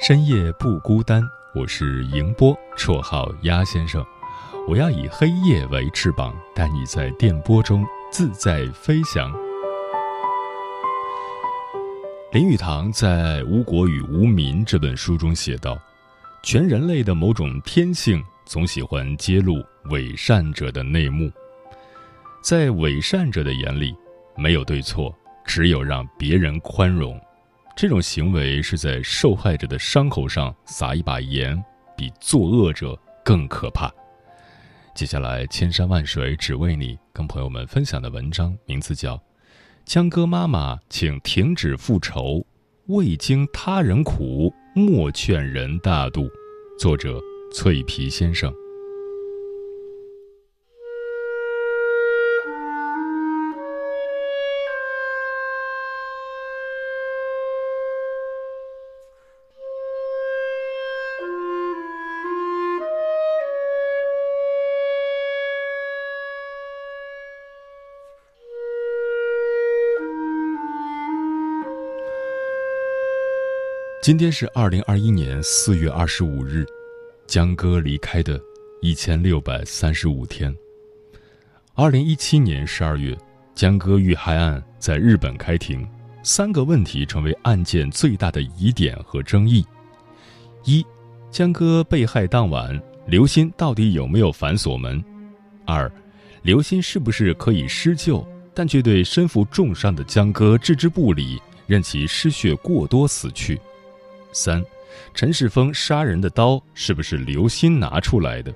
深夜不孤单，我是迎波，绰号鸭先生。我要以黑夜为翅膀，带你在电波中自在飞翔。林语堂在《无国与无民》这本书中写道：“全人类的某种天性，总喜欢揭露伪善者的内幕。在伪善者的眼里，没有对错，只有让别人宽容。”这种行为是在受害者的伤口上撒一把盐，比作恶者更可怕。接下来，千山万水只为你，跟朋友们分享的文章名字叫《江哥妈妈，请停止复仇，未经他人苦，莫劝人大度》，作者脆皮先生。今天是二零二一年四月二十五日，江歌离开的一千六百三十五天。二零一七年十二月，江歌遇害案在日本开庭，三个问题成为案件最大的疑点和争议：一，江歌被害当晚，刘鑫到底有没有反锁门？二，刘鑫是不是可以施救，但却对身负重伤的江歌置之不理，任其失血过多死去？三，陈世峰杀人的刀是不是刘鑫拿出来的？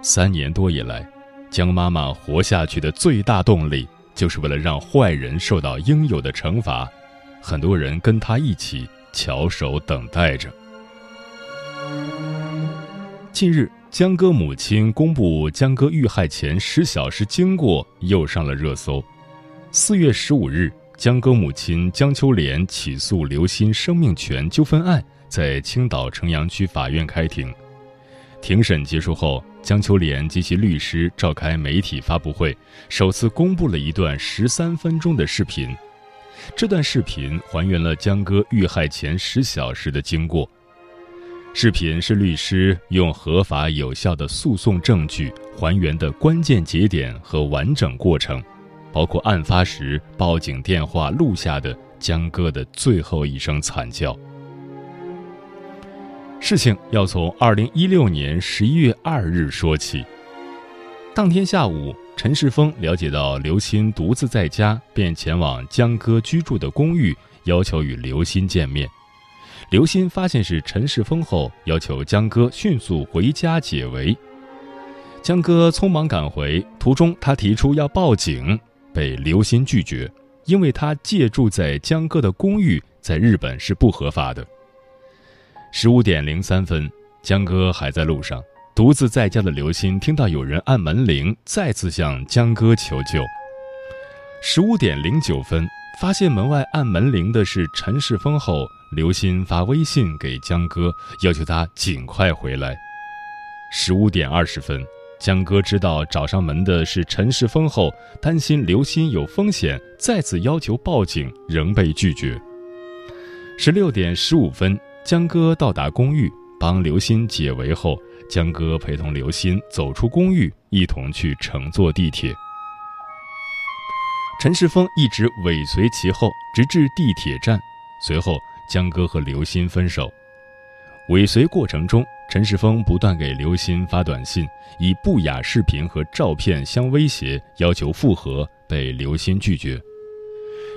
三年多以来，江妈妈活下去的最大动力，就是为了让坏人受到应有的惩罚。很多人跟她一起翘首等待着。近日，江歌母亲公布江歌遇害前十小时经过，又上了热搜。四月十五日。江歌母亲江秋莲起诉刘鑫生命权纠纷案在青岛城阳区法院开庭，庭审结束后，江秋莲及其律师召开媒体发布会，首次公布了一段十三分钟的视频。这段视频还原了江歌遇害前十小时的经过。视频是律师用合法有效的诉讼证据还原的关键节点和完整过程。包括案发时报警电话录下的江哥的最后一声惨叫。事情要从二零一六年十一月二日说起。当天下午，陈世峰了解到刘鑫独自在家，便前往江哥居住的公寓，要求与刘鑫见面。刘鑫发现是陈世峰后，要求江哥迅速回家解围。江哥匆忙赶回，途中他提出要报警。被刘鑫拒绝，因为他借住在江哥的公寓在日本是不合法的。十五点零三分，江哥还在路上，独自在家的刘鑫听到有人按门铃，再次向江哥求救。十五点零九分，发现门外按门铃的是陈世峰后，刘鑫发微信给江哥，要求他尽快回来。十五点二十分。江哥知道找上门的是陈世峰后，担心刘鑫有风险，再次要求报警，仍被拒绝。十六点十五分，江哥到达公寓，帮刘鑫解围后，江哥陪同刘鑫走出公寓，一同去乘坐地铁。陈世峰一直尾随其后，直至地铁站。随后，江哥和刘鑫分手。尾随过程中，陈世峰不断给刘鑫发短信，以不雅视频和照片相威胁，要求复合，被刘鑫拒绝。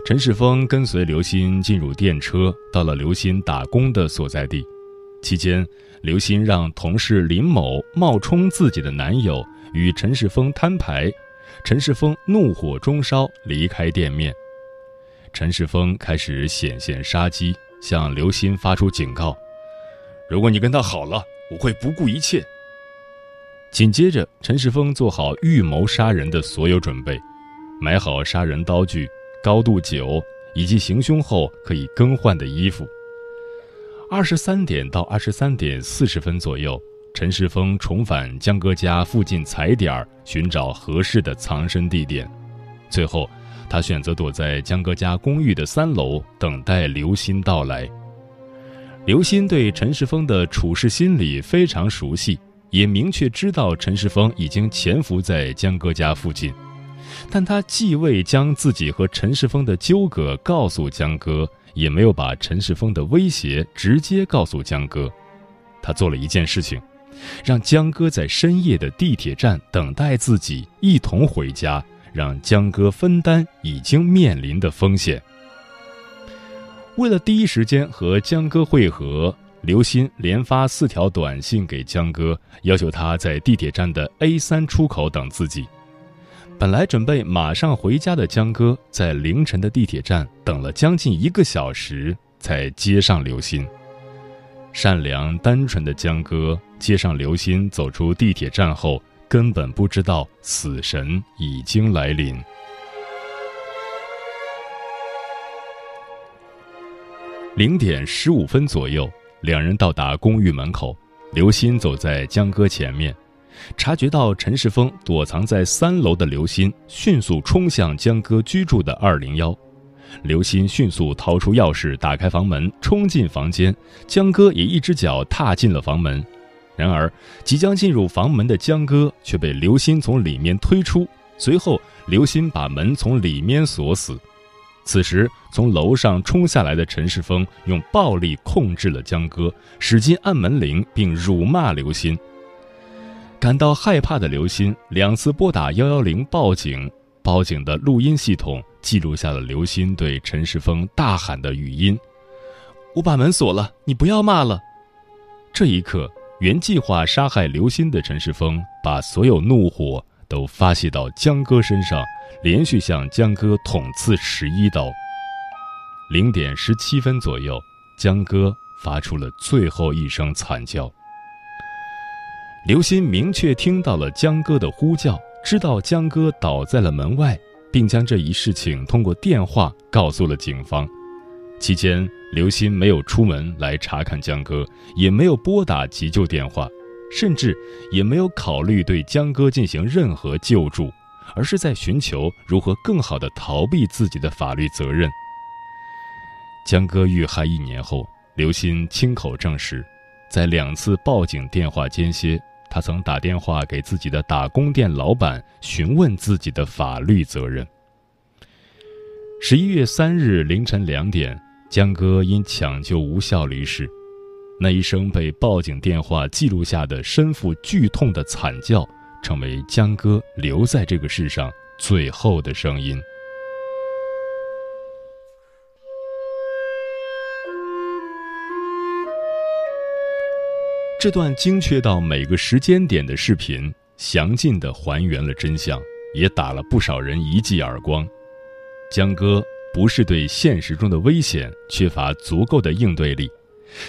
陈世峰跟随刘鑫进入电车，到了刘鑫打工的所在地。期间，刘鑫让同事林某冒充自己的男友与陈世峰摊牌，陈世峰怒火中烧，离开店面。陈世峰开始显现杀机，向刘鑫发出警告。如果你跟他好了，我会不顾一切。紧接着，陈世峰做好预谋杀人的所有准备，买好杀人刀具、高度酒以及行凶后可以更换的衣服。二十三点到二十三点四十分左右，陈世峰重返江哥家附近踩点，寻找合适的藏身地点。最后，他选择躲在江哥家公寓的三楼，等待刘鑫到来。刘鑫对陈世峰的处事心理非常熟悉，也明确知道陈世峰已经潜伏在江哥家附近，但他既未将自己和陈世峰的纠葛告诉江哥，也没有把陈世峰的威胁直接告诉江哥。他做了一件事情，让江哥在深夜的地铁站等待自己，一同回家，让江哥分担已经面临的风险。为了第一时间和江哥会合，刘鑫连发四条短信给江哥，要求他在地铁站的 A 三出口等自己。本来准备马上回家的江哥，在凌晨的地铁站等了将近一个小时，才接上刘鑫。善良单纯的江哥接上刘鑫走出地铁站后，根本不知道死神已经来临。零点十五分左右，两人到达公寓门口。刘鑫走在江哥前面，察觉到陈世峰躲藏在三楼的刘鑫，迅速冲向江哥居住的二零幺。刘鑫迅速掏出钥匙，打开房门，冲进房间。江哥也一只脚踏进了房门。然而，即将进入房门的江哥却被刘鑫从里面推出，随后刘鑫把门从里面锁死。此时，从楼上冲下来的陈世峰用暴力控制了江哥，使劲按门铃，并辱骂刘鑫。感到害怕的刘鑫两次拨打幺幺零报警，报警的录音系统记录下了刘鑫对陈世峰大喊的语音：“我把门锁了，你不要骂了。”这一刻，原计划杀害刘鑫的陈世峰把所有怒火都发泄到江哥身上。连续向江哥捅刺十一刀。零点十七分左右，江哥发出了最后一声惨叫。刘鑫明确听到了江哥的呼叫，知道江哥倒在了门外，并将这一事情通过电话告诉了警方。期间，刘鑫没有出门来查看江哥，也没有拨打急救电话，甚至也没有考虑对江哥进行任何救助。而是在寻求如何更好的逃避自己的法律责任。江歌遇害一年后，刘鑫亲口证实，在两次报警电话间歇，他曾打电话给自己的打工店老板询问自己的法律责任。十一月三日凌晨两点，江歌因抢救无效离世，那一声被报警电话记录下的身负剧痛的惨叫。成为江歌留在这个世上最后的声音。这段精确到每个时间点的视频，详尽的还原了真相，也打了不少人一记耳光。江歌不是对现实中的危险缺乏足够的应对力，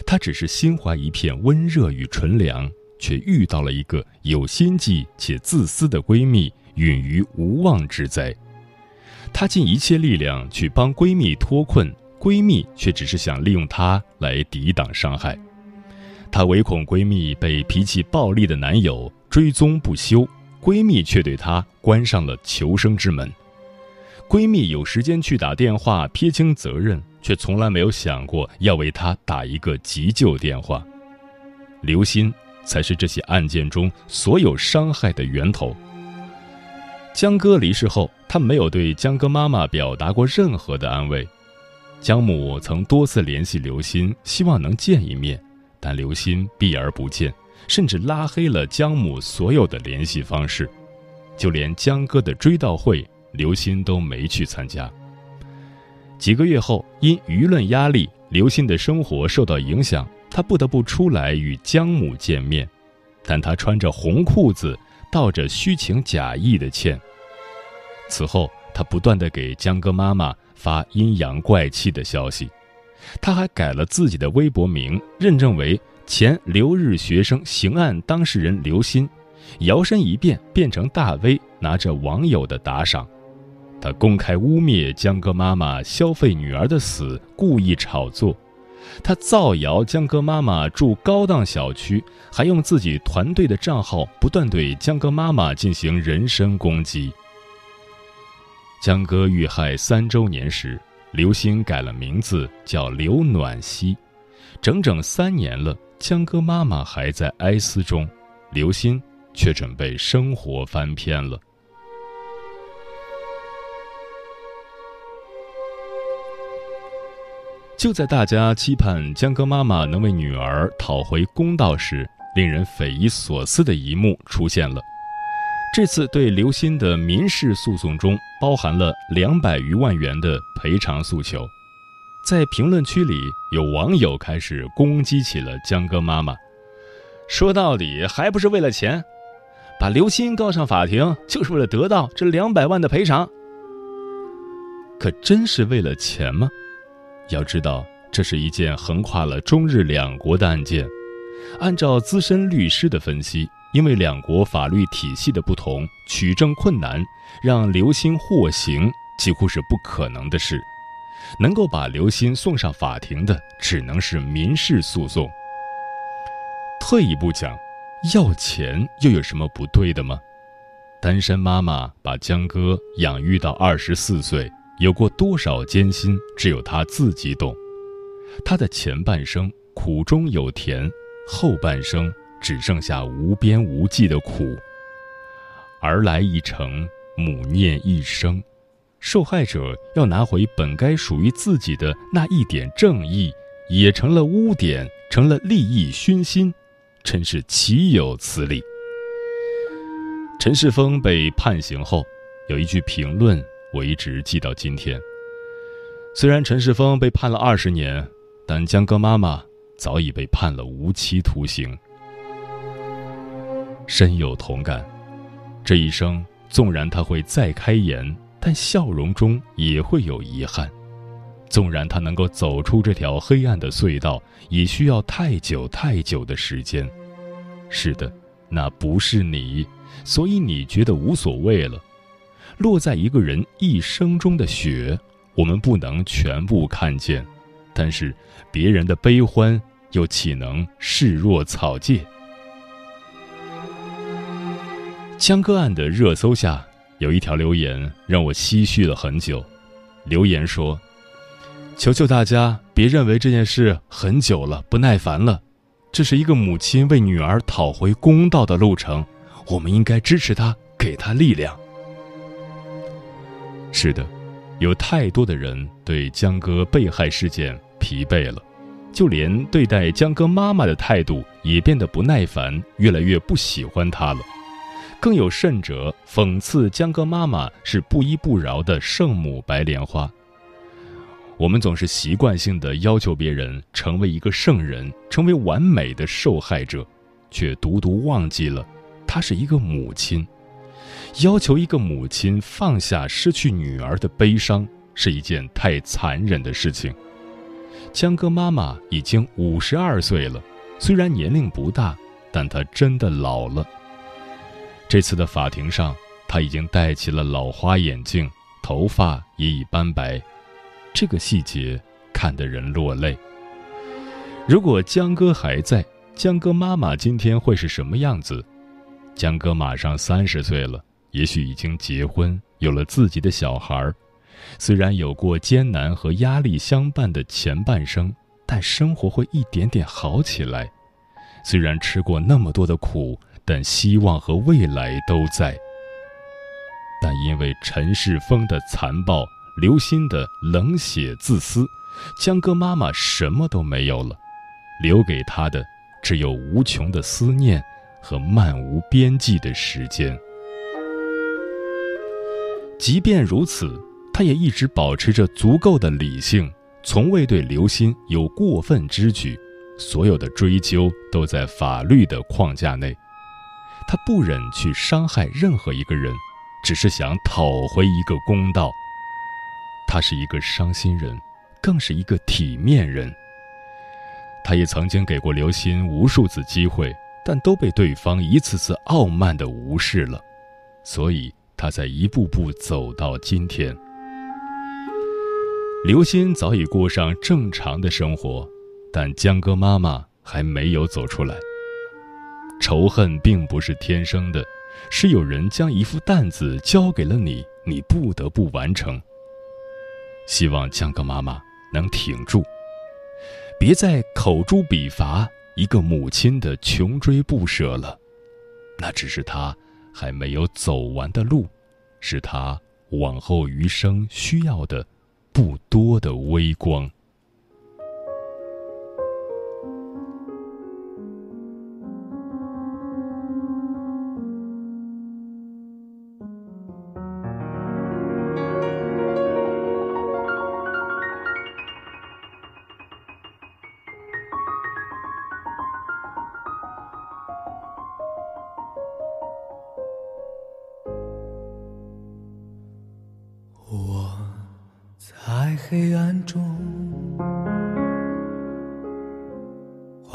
他只是心怀一片温热与纯良。却遇到了一个有心计且自私的闺蜜，允于无妄之灾。她尽一切力量去帮闺蜜脱困，闺蜜却只是想利用她来抵挡伤害。她唯恐闺蜜被脾气暴戾的男友追踪不休，闺蜜却对她关上了求生之门。闺蜜有时间去打电话撇清责任，却从来没有想过要为她打一个急救电话。刘鑫。才是这起案件中所有伤害的源头。江哥离世后，他没有对江哥妈妈表达过任何的安慰。江母曾多次联系刘鑫，希望能见一面，但刘鑫避而不见，甚至拉黑了江母所有的联系方式，就连江哥的追悼会，刘鑫都没去参加。几个月后，因舆论压力，刘鑫的生活受到影响，他不得不出来与江母见面，但他穿着红裤子，道着虚情假意的歉。此后，他不断的给江歌妈妈发阴阳怪气的消息，他还改了自己的微博名，认证为前留日学生刑案当事人刘鑫，摇身一变变成大 V，拿着网友的打赏。他公开污蔑江歌妈妈消费女儿的死，故意炒作；他造谣江歌妈妈住高档小区，还用自己团队的账号不断对江歌妈妈进行人身攻击。江歌遇害三周年时，刘星改了名字叫刘暖西，整整三年了，江歌妈妈还在哀思中，刘鑫却准备生活翻篇了。就在大家期盼江歌妈妈能为女儿讨回公道时，令人匪夷所思的一幕出现了。这次对刘鑫的民事诉讼中，包含了两百余万元的赔偿诉求。在评论区里，有网友开始攻击起了江歌妈妈，说到底还不是为了钱，把刘鑫告上法庭就是为了得到这两百万的赔偿。可真是为了钱吗？要知道，这是一件横跨了中日两国的案件。按照资深律师的分析，因为两国法律体系的不同，取证困难，让刘鑫获刑几乎是不可能的事。能够把刘鑫送上法庭的，只能是民事诉讼。退一步讲，要钱又有什么不对的吗？单身妈妈把江歌养育到二十四岁。有过多少艰辛，只有他自己懂。他的前半生苦中有甜，后半生只剩下无边无际的苦。儿来一程，母念一生。受害者要拿回本该属于自己的那一点正义，也成了污点，成了利益熏心，真是岂有此理！陈世峰被判刑后，有一句评论。我一直记到今天。虽然陈世峰被判了二十年，但江歌妈妈早已被判了无期徒刑。深有同感，这一生纵然他会再开颜，但笑容中也会有遗憾；纵然他能够走出这条黑暗的隧道，也需要太久太久的时间。是的，那不是你，所以你觉得无所谓了。落在一个人一生中的雪，我们不能全部看见，但是别人的悲欢又岂能视若草芥？江歌案的热搜下有一条留言让我唏嘘了很久。留言说：“求求大家别认为这件事很久了，不耐烦了，这是一个母亲为女儿讨回公道的路程，我们应该支持她，给她力量。”是的，有太多的人对江歌被害事件疲惫了，就连对待江歌妈妈的态度也变得不耐烦，越来越不喜欢她了。更有甚者，讽刺江歌妈妈是不依不饶的圣母白莲花。我们总是习惯性的要求别人成为一个圣人，成为完美的受害者，却独独忘记了，她是一个母亲。要求一个母亲放下失去女儿的悲伤是一件太残忍的事情。江歌妈妈已经五十二岁了，虽然年龄不大，但她真的老了。这次的法庭上，她已经戴起了老花眼镜，头发也已斑白，这个细节看得人落泪。如果江歌还在，江歌妈妈今天会是什么样子？江哥马上三十岁了。也许已经结婚，有了自己的小孩儿，虽然有过艰难和压力相伴的前半生，但生活会一点点好起来。虽然吃过那么多的苦，但希望和未来都在。但因为陈世峰的残暴，刘鑫的冷血自私，江歌妈妈什么都没有了。留给他的只有无穷的思念和漫无边际的时间。即便如此，他也一直保持着足够的理性，从未对刘鑫有过分之举。所有的追究都在法律的框架内。他不忍去伤害任何一个人，只是想讨回一个公道。他是一个伤心人，更是一个体面人。他也曾经给过刘鑫无数次机会，但都被对方一次次傲慢地无视了。所以他在一步步走到今天。刘鑫早已过上正常的生活，但江哥妈妈还没有走出来。仇恨并不是天生的，是有人将一副担子交给了你，你不得不完成。希望江哥妈妈能挺住，别再口诛笔伐一个母亲的穷追不舍了。那只是他还没有走完的路，是他往后余生需要的不多的微光。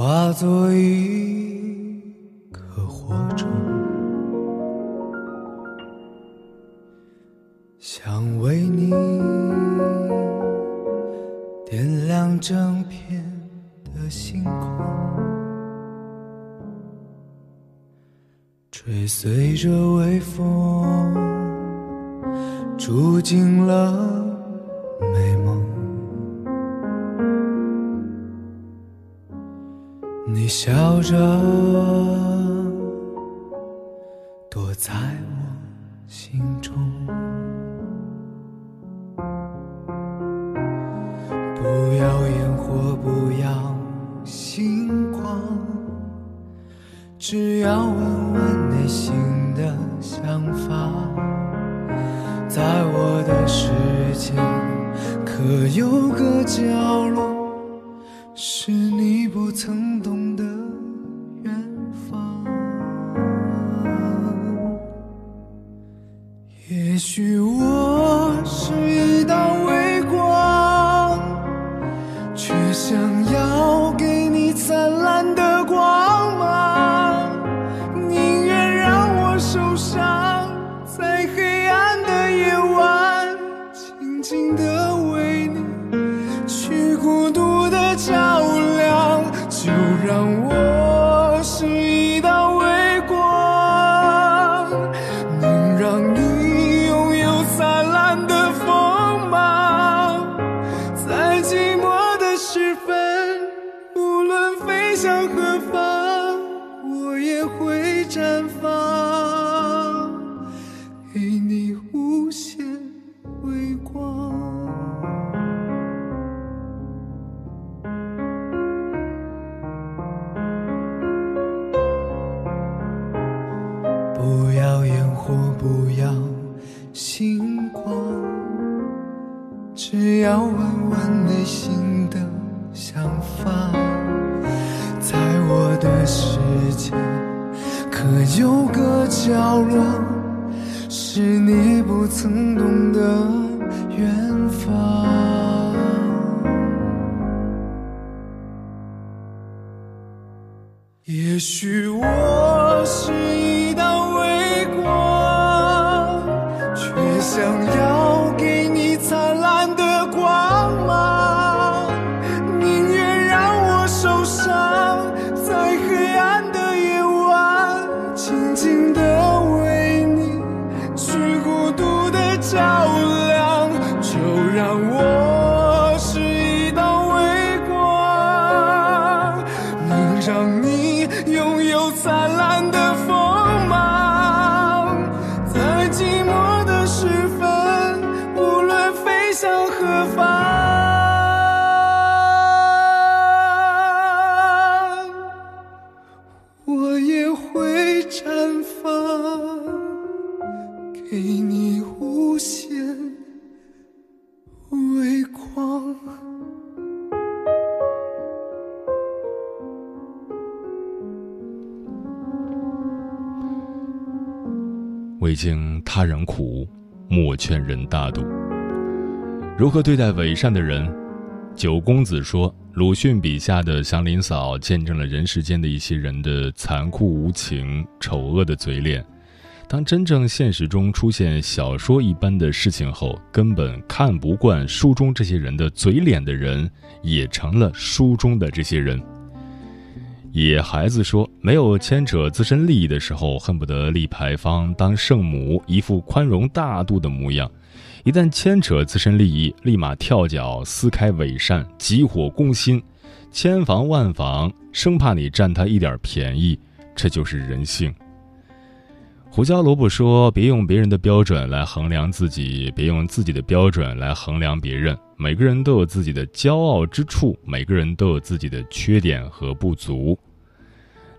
化作一颗火种，想为你点亮整片的星空，追随着微风，住进了。笑着躲在我心中，不要烟火，不要星光，只要问问内心的想法，在我的世界。可有个角落，是你不曾向何方想未经他人苦，莫劝人大度。如何对待伪善的人？九公子说，鲁迅笔下的祥林嫂见证了人世间的一些人的残酷无情、丑恶的嘴脸。当真正现实中出现小说一般的事情后，根本看不惯书中这些人的嘴脸的人，也成了书中的这些人。野孩子说：“没有牵扯自身利益的时候，恨不得立牌坊当圣母，一副宽容大度的模样；一旦牵扯自身利益，立马跳脚撕开伪善，急火攻心，千防万防，生怕你占他一点便宜。这就是人性。”胡椒萝卜说：“别用别人的标准来衡量自己，别用自己的标准来衡量别人。每个人都有自己的骄傲之处，每个人都有自己的缺点和不足。”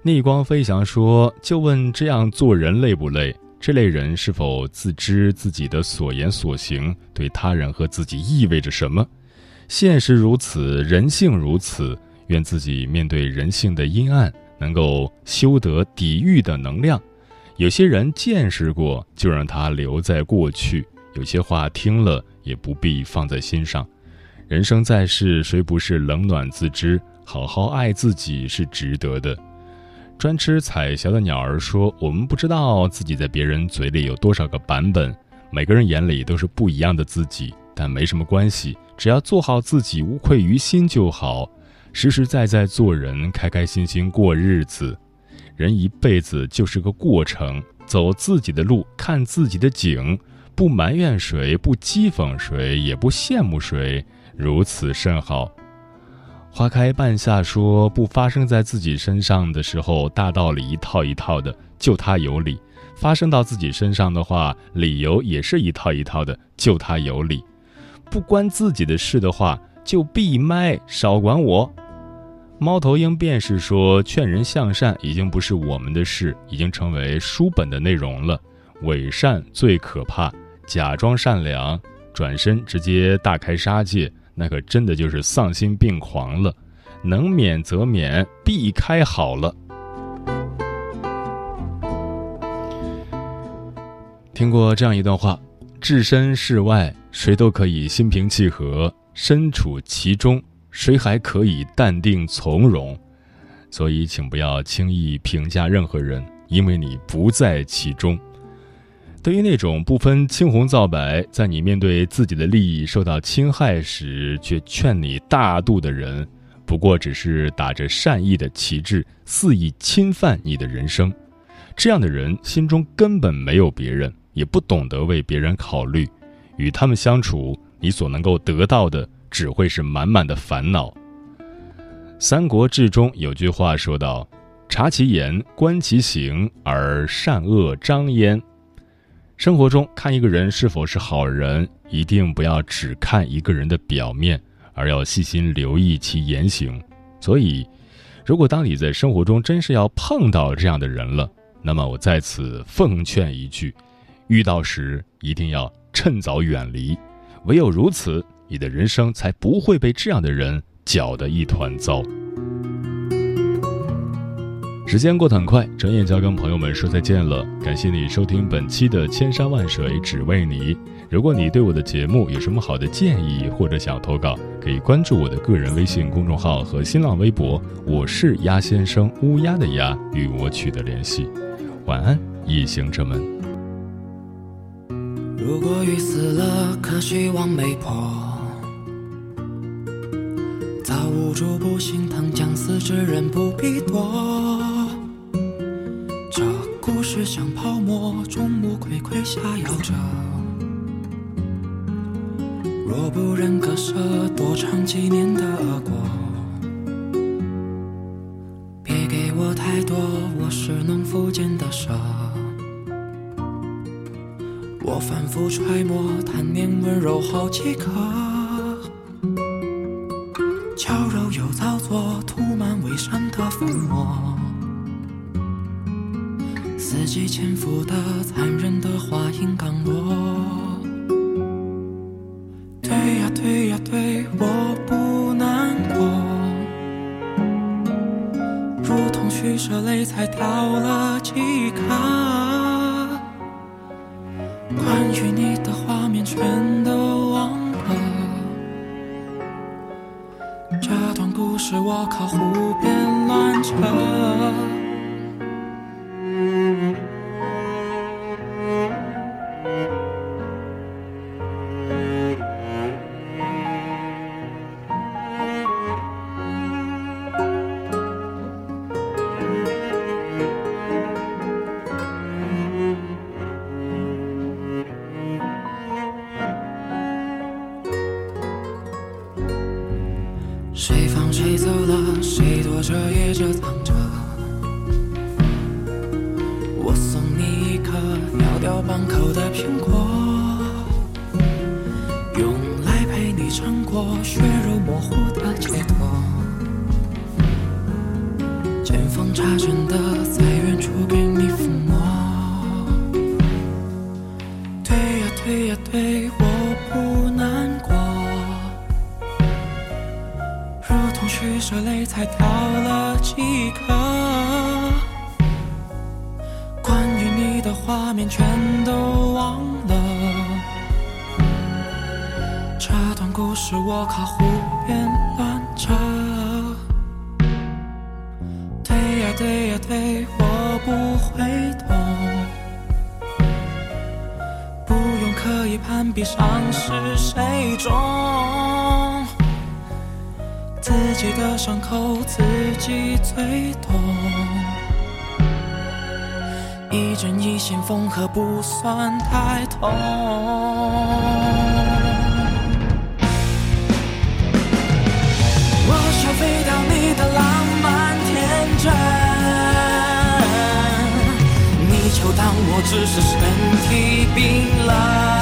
逆光飞翔说：“就问这样做人累不累？这类人是否自知自己的所言所行对他人和自己意味着什么？现实如此，人性如此。愿自己面对人性的阴暗，能够修得抵御的能量。”有些人见识过，就让他留在过去；有些话听了，也不必放在心上。人生在世，谁不是冷暖自知？好好爱自己是值得的。专吃彩霞的鸟儿说：“我们不知道自己在别人嘴里有多少个版本，每个人眼里都是不一样的自己，但没什么关系，只要做好自己，无愧于心就好。实实在在做人，开开心心过日子。”人一辈子就是个过程，走自己的路，看自己的景，不埋怨谁，不讥讽谁，也不羡慕谁，如此甚好。花开半夏说：“不发生在自己身上的时候，大道理一套一套的，就他有理；发生到自己身上的话，理由也是一套一套的，就他有理。不关自己的事的话，就闭麦，少管我。”猫头鹰便是说：“劝人向善已经不是我们的事，已经成为书本的内容了。伪善最可怕，假装善良，转身直接大开杀戒，那可真的就是丧心病狂了。能免则免，避开好了。”听过这样一段话：置身事外，谁都可以心平气和；身处其中。谁还可以淡定从容？所以，请不要轻易评价任何人，因为你不在其中。对于那种不分青红皂白，在你面对自己的利益受到侵害时却劝你大度的人，不过只是打着善意的旗帜，肆意侵犯你的人生。这样的人心中根本没有别人，也不懂得为别人考虑。与他们相处，你所能够得到的。只会是满满的烦恼。《三国志》中有句话说道：“察其言，观其行，而善恶彰焉。”生活中看一个人是否是好人，一定不要只看一个人的表面，而要细心留意其言行。所以，如果当你在生活中真是要碰到这样的人了，那么我在此奉劝一句：遇到时一定要趁早远离。唯有如此。你的人生才不会被这样的人搅得一团糟。时间过得很快，转眼就要跟朋友们说再见了。感谢你收听本期的《千山万水只为你》。如果你对我的节目有什么好的建议或者想投稿，可以关注我的个人微信公众号和新浪微博，我是鸭先生，乌鸦的鸭，与我取得联系。晚安，夜行者们。如果雨死了，可希望没破。无助不心疼，将死之人不必躲。这故事像泡沫，众目睽睽下摇着。若不忍割舍，多尝几年的恶果。别给我太多，我是农夫间的蛇。我反复揣摩，贪念温柔好几颗。娇柔又造作，涂满伪善的粉末。伺机潜伏的残忍的话音刚落。对呀对呀对，我不难过。如同取舍泪才掉了。取舍泪才掉了几颗，关于你的画面全都忘了。这段故事我靠胡编乱扯。对呀对呀对，我不会懂，不用刻意攀比伤势谁重。自己的伤口自己最懂，一针一线缝合不算太痛。我消费掉你的浪漫天真，你就当我只是身体冰冷。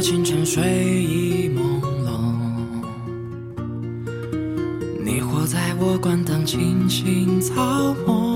清晨睡意朦胧，你活在我关灯轻轻操梦，